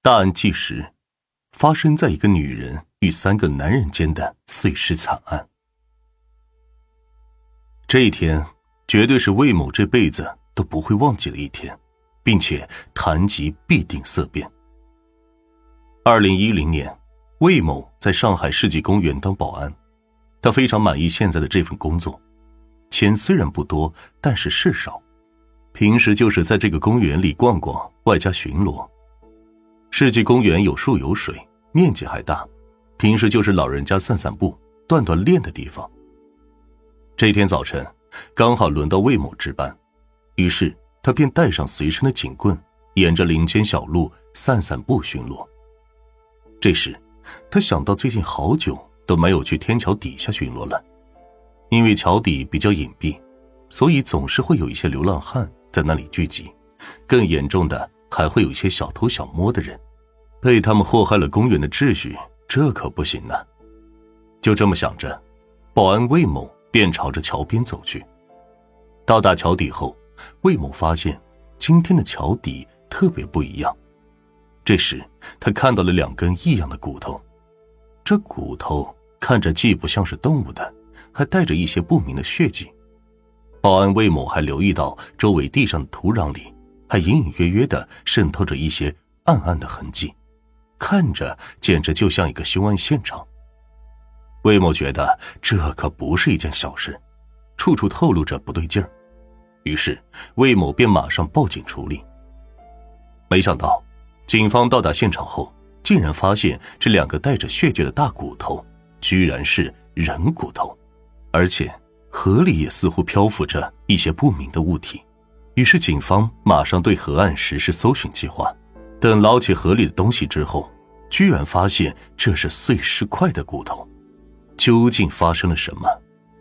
大案纪实，发生在一个女人与三个男人间的碎尸惨案。这一天，绝对是魏某这辈子都不会忘记的一天，并且谈及必定色变。二零一零年，魏某在上海世纪公园当保安，他非常满意现在的这份工作，钱虽然不多，但是事少，平时就是在这个公园里逛逛，外加巡逻。世纪公园有树有水，面积还大，平时就是老人家散散步、锻锻炼的地方。这天早晨，刚好轮到魏某值班，于是他便带上随身的警棍，沿着林间小路散散步巡逻。这时，他想到最近好久都没有去天桥底下巡逻了，因为桥底比较隐蔽，所以总是会有一些流浪汉在那里聚集，更严重的。还会有一些小偷小摸的人，被他们祸害了公园的秩序，这可不行呢。就这么想着，保安魏某便朝着桥边走去。到达桥底后，魏某发现今天的桥底特别不一样。这时，他看到了两根异样的骨头，这骨头看着既不像是动物的，还带着一些不明的血迹。保安魏某还留意到周围地上的土壤里。还隐隐约约的渗透着一些暗暗的痕迹，看着简直就像一个凶案现场。魏某觉得这可不是一件小事，处处透露着不对劲儿，于是魏某便马上报警处理。没想到，警方到达现场后，竟然发现这两个带着血迹的大骨头，居然是人骨头，而且河里也似乎漂浮着一些不明的物体。于是，警方马上对河岸实施搜寻计划。等捞起河里的东西之后，居然发现这是碎尸块的骨头。究竟发生了什么，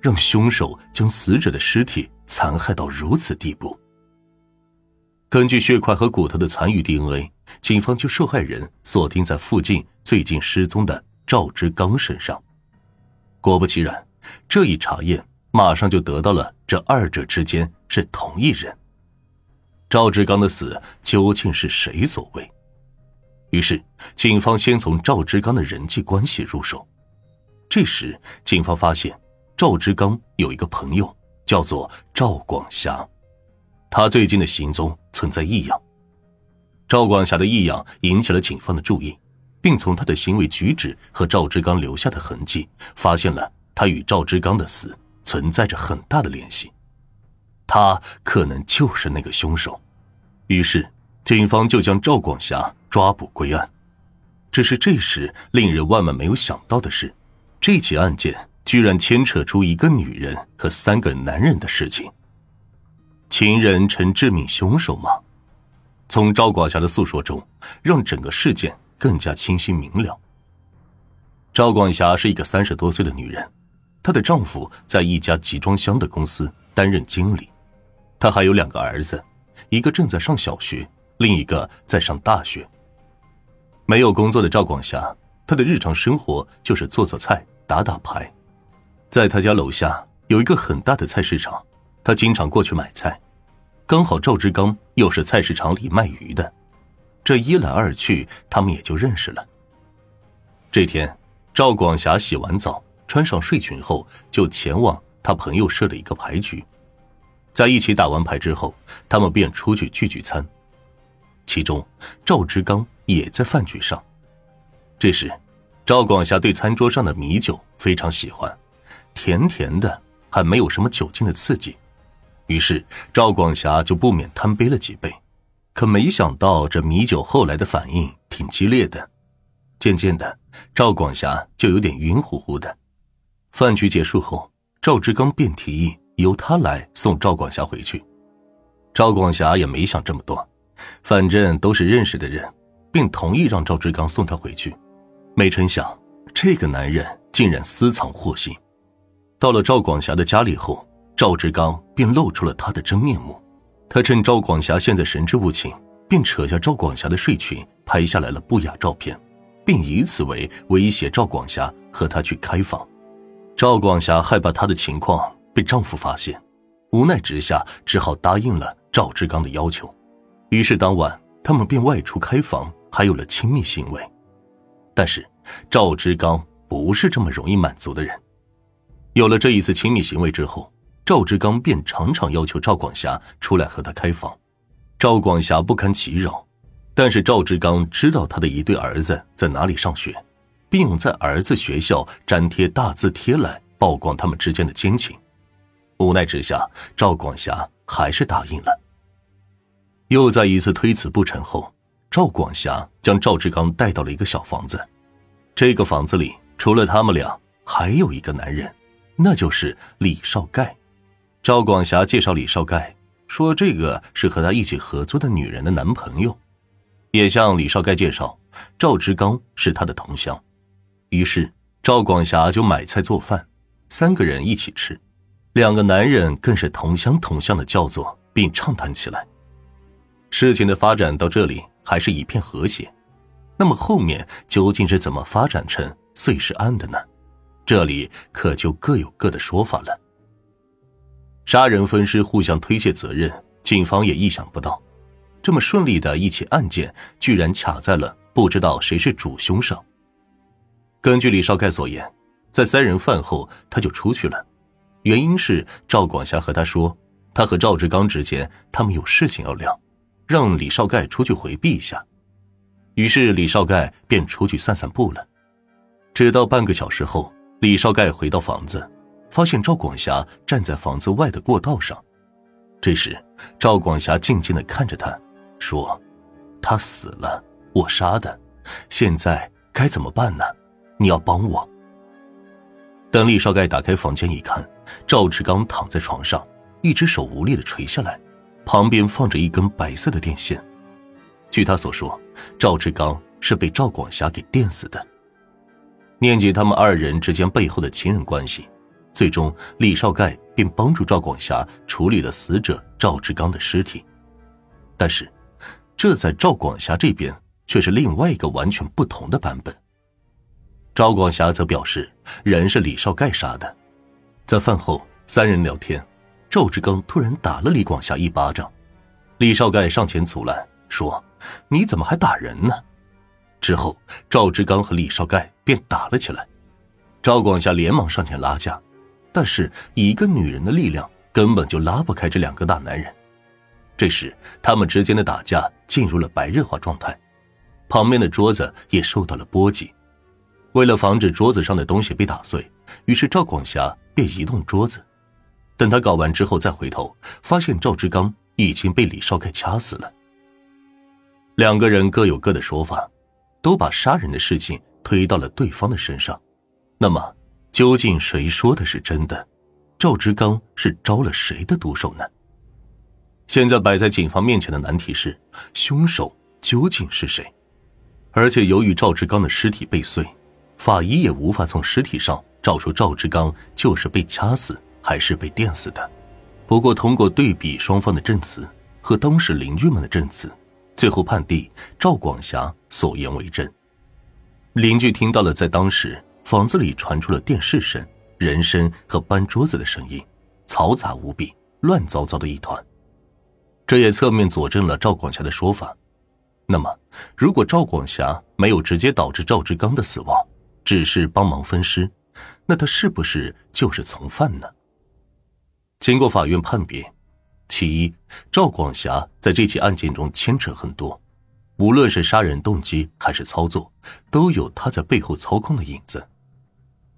让凶手将死者的尸体残害到如此地步？根据血块和骨头的残余 DNA，警方就受害人锁定在附近最近失踪的赵志刚身上。果不其然，这一查验马上就得到了这二者之间是同一人。赵志刚的死究竟是谁所为？于是，警方先从赵志刚的人际关系入手。这时，警方发现赵志刚有一个朋友叫做赵广霞，他最近的行踪存在异样。赵广霞的异样引起了警方的注意，并从他的行为举止和赵志刚留下的痕迹，发现了他与赵志刚的死存在着很大的联系。他可能就是那个凶手，于是警方就将赵广霞抓捕归案。只是这时令人万万没有想到的是，这起案件居然牵扯出一个女人和三个男人的事情。情人成致命凶手吗？从赵广霞的诉说中，让整个事件更加清晰明了。赵广霞是一个三十多岁的女人，她的丈夫在一家集装箱的公司担任经理。他还有两个儿子，一个正在上小学，另一个在上大学。没有工作的赵广霞，她的日常生活就是做做菜、打打牌。在他家楼下有一个很大的菜市场，他经常过去买菜。刚好赵志刚又是菜市场里卖鱼的，这一来二去，他们也就认识了。这天，赵广霞洗完澡，穿上睡裙后，就前往他朋友设的一个牌局。在一起打完牌之后，他们便出去聚聚餐，其中赵志刚也在饭局上。这时，赵广霞对餐桌上的米酒非常喜欢，甜甜的，还没有什么酒精的刺激，于是赵广霞就不免贪杯了几杯。可没想到，这米酒后来的反应挺激烈的，渐渐的，赵广霞就有点晕乎乎的。饭局结束后，赵志刚便提议。由他来送赵广霞回去，赵广霞也没想这么多，反正都是认识的人，并同意让赵志刚送她回去。没成想，这个男人竟然私藏祸心。到了赵广霞的家里后，赵志刚便露出了他的真面目。他趁赵广霞现在神志不清，便扯下赵广霞的睡裙，拍下来了不雅照片，并以此为威胁赵广霞和他去开房。赵广霞害怕他的情况。被丈夫发现，无奈之下只好答应了赵志刚的要求。于是当晚，他们便外出开房，还有了亲密行为。但是赵志刚不是这么容易满足的人。有了这一次亲密行为之后，赵志刚便常常要求赵广霞出来和他开房。赵广霞不堪其扰，但是赵志刚知道他的一对儿子在哪里上学，并用在儿子学校粘贴大字贴来曝光他们之间的奸情。无奈之下，赵广霞还是答应了。又在一次推辞不成后，赵广霞将赵志刚带到了一个小房子。这个房子里除了他们俩，还有一个男人，那就是李少盖。赵广霞介绍李少盖，说这个是和他一起合租的女人的男朋友，也向李少盖介绍赵志刚是他的同乡。于是赵广霞就买菜做饭，三个人一起吃。两个男人更是同乡同乡的叫做，并畅谈起来。事情的发展到这里还是一片和谐，那么后面究竟是怎么发展成碎尸案的呢？这里可就各有各的说法了。杀人分尸互相推卸责任，警方也意想不到，这么顺利的一起案件居然卡在了不知道谁是主凶上。根据李少盖所言，在三人饭后他就出去了。原因是赵广霞和他说，他和赵志刚之间他们有事情要聊，让李少盖出去回避一下。于是李少盖便出去散散步了。直到半个小时后，李少盖回到房子，发现赵广霞站在房子外的过道上。这时，赵广霞静静的看着他，说：“他死了，我杀的，现在该怎么办呢？你要帮我。”等李少盖打开房间一看，赵志刚躺在床上，一只手无力的垂下来，旁边放着一根白色的电线。据他所说，赵志刚是被赵广霞给电死的。念及他们二人之间背后的亲人关系，最终李少盖便帮助赵广霞处理了死者赵志刚的尸体。但是，这在赵广霞这边却是另外一个完全不同的版本。赵广霞则表示，人是李少盖杀的。在饭后，三人聊天，赵志刚突然打了李广霞一巴掌，李少盖上前阻拦，说：“你怎么还打人呢？”之后，赵志刚和李少盖便打了起来。赵广霞连忙上前拉架，但是以一个女人的力量根本就拉不开这两个大男人。这时，他们之间的打架进入了白热化状态，旁边的桌子也受到了波及。为了防止桌子上的东西被打碎，于是赵广霞便移动桌子。等他搞完之后再回头，发现赵志刚已经被李少凯掐死了。两个人各有各的说法，都把杀人的事情推到了对方的身上。那么，究竟谁说的是真的？赵志刚是招了谁的毒手呢？现在摆在警方面前的难题是：凶手究竟是谁？而且由于赵志刚的尸体被碎。法医也无法从尸体上找出赵志刚就是被掐死还是被电死的。不过，通过对比双方的证词和当时邻居们的证词，最后判定赵广霞所言为真。邻居听到了在当时房子里传出了电视声、人声和搬桌子的声音，嘈杂无比，乱糟糟的一团。这也侧面佐证了赵广霞的说法。那么，如果赵广霞没有直接导致赵志刚的死亡，只是帮忙分尸，那他是不是就是从犯呢？经过法院判别，其一，赵广霞在这起案件中牵扯很多，无论是杀人动机还是操作，都有他在背后操控的影子；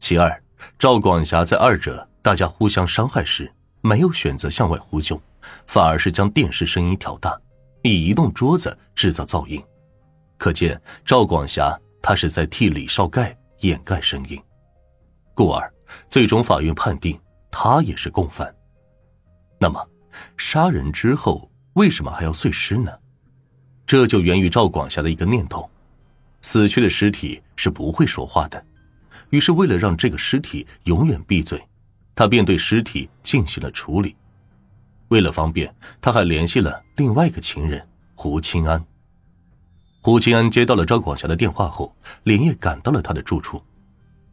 其二，赵广霞在二者大家互相伤害时，没有选择向外呼救，反而是将电视声音调大，以移动桌子制造噪音，可见赵广霞他是在替李少盖。掩盖声音，故而最终法院判定他也是共犯。那么，杀人之后为什么还要碎尸呢？这就源于赵广霞的一个念头：死去的尸体是不会说话的。于是，为了让这个尸体永远闭嘴，他便对尸体进行了处理。为了方便，他还联系了另外一个情人胡清安。胡金安接到了赵广霞的电话后，连夜赶到了他的住处。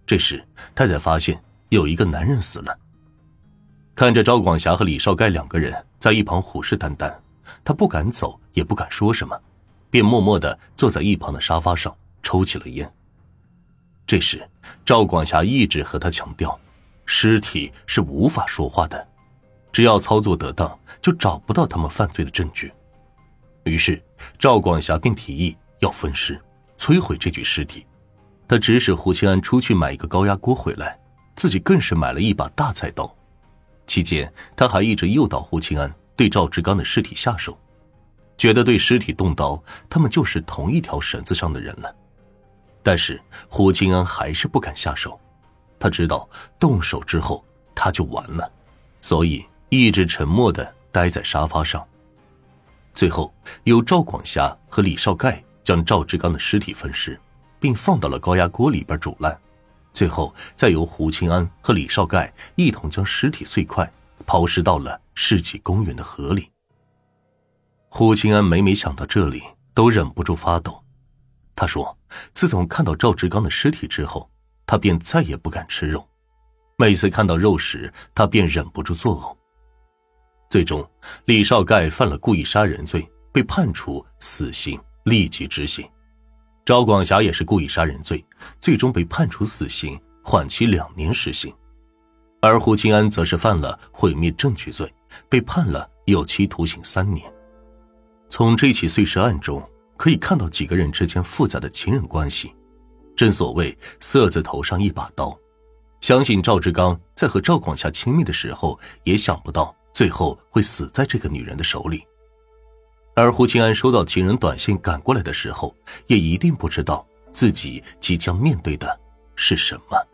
这时，他才发现有一个男人死了。看着赵广霞和李少盖两个人在一旁虎视眈眈，他不敢走，也不敢说什么，便默默的坐在一旁的沙发上抽起了烟。这时，赵广霞一直和他强调，尸体是无法说话的，只要操作得当，就找不到他们犯罪的证据。于是，赵广霞便提议要分尸，摧毁这具尸体。他指使胡清安出去买一个高压锅回来，自己更是买了一把大菜刀。期间，他还一直诱导胡清安对赵志刚的尸体下手，觉得对尸体动刀，他们就是同一条绳子上的人了。但是胡清安还是不敢下手，他知道动手之后他就完了，所以一直沉默的待在沙发上。最后，由赵广霞和李少盖将赵志刚的尸体分尸，并放到了高压锅里边煮烂。最后，再由胡清安和李少盖一同将尸体碎块抛尸到了世纪公园的河里。胡清安每每想到这里，都忍不住发抖。他说：“自从看到赵志刚的尸体之后，他便再也不敢吃肉。每次看到肉时，他便忍不住作呕。”最终，李少盖犯了故意杀人罪，被判处死刑，立即执行。赵广霞也是故意杀人罪，最终被判处死刑，缓期两年实行。而胡清安则是犯了毁灭证据罪，被判了有期徒刑三年。从这起碎尸案中可以看到几个人之间复杂的情人关系。正所谓“色字头上一把刀”，相信赵志刚在和赵广霞亲密的时候，也想不到。最后会死在这个女人的手里，而胡清安收到情人短信赶过来的时候，也一定不知道自己即将面对的是什么。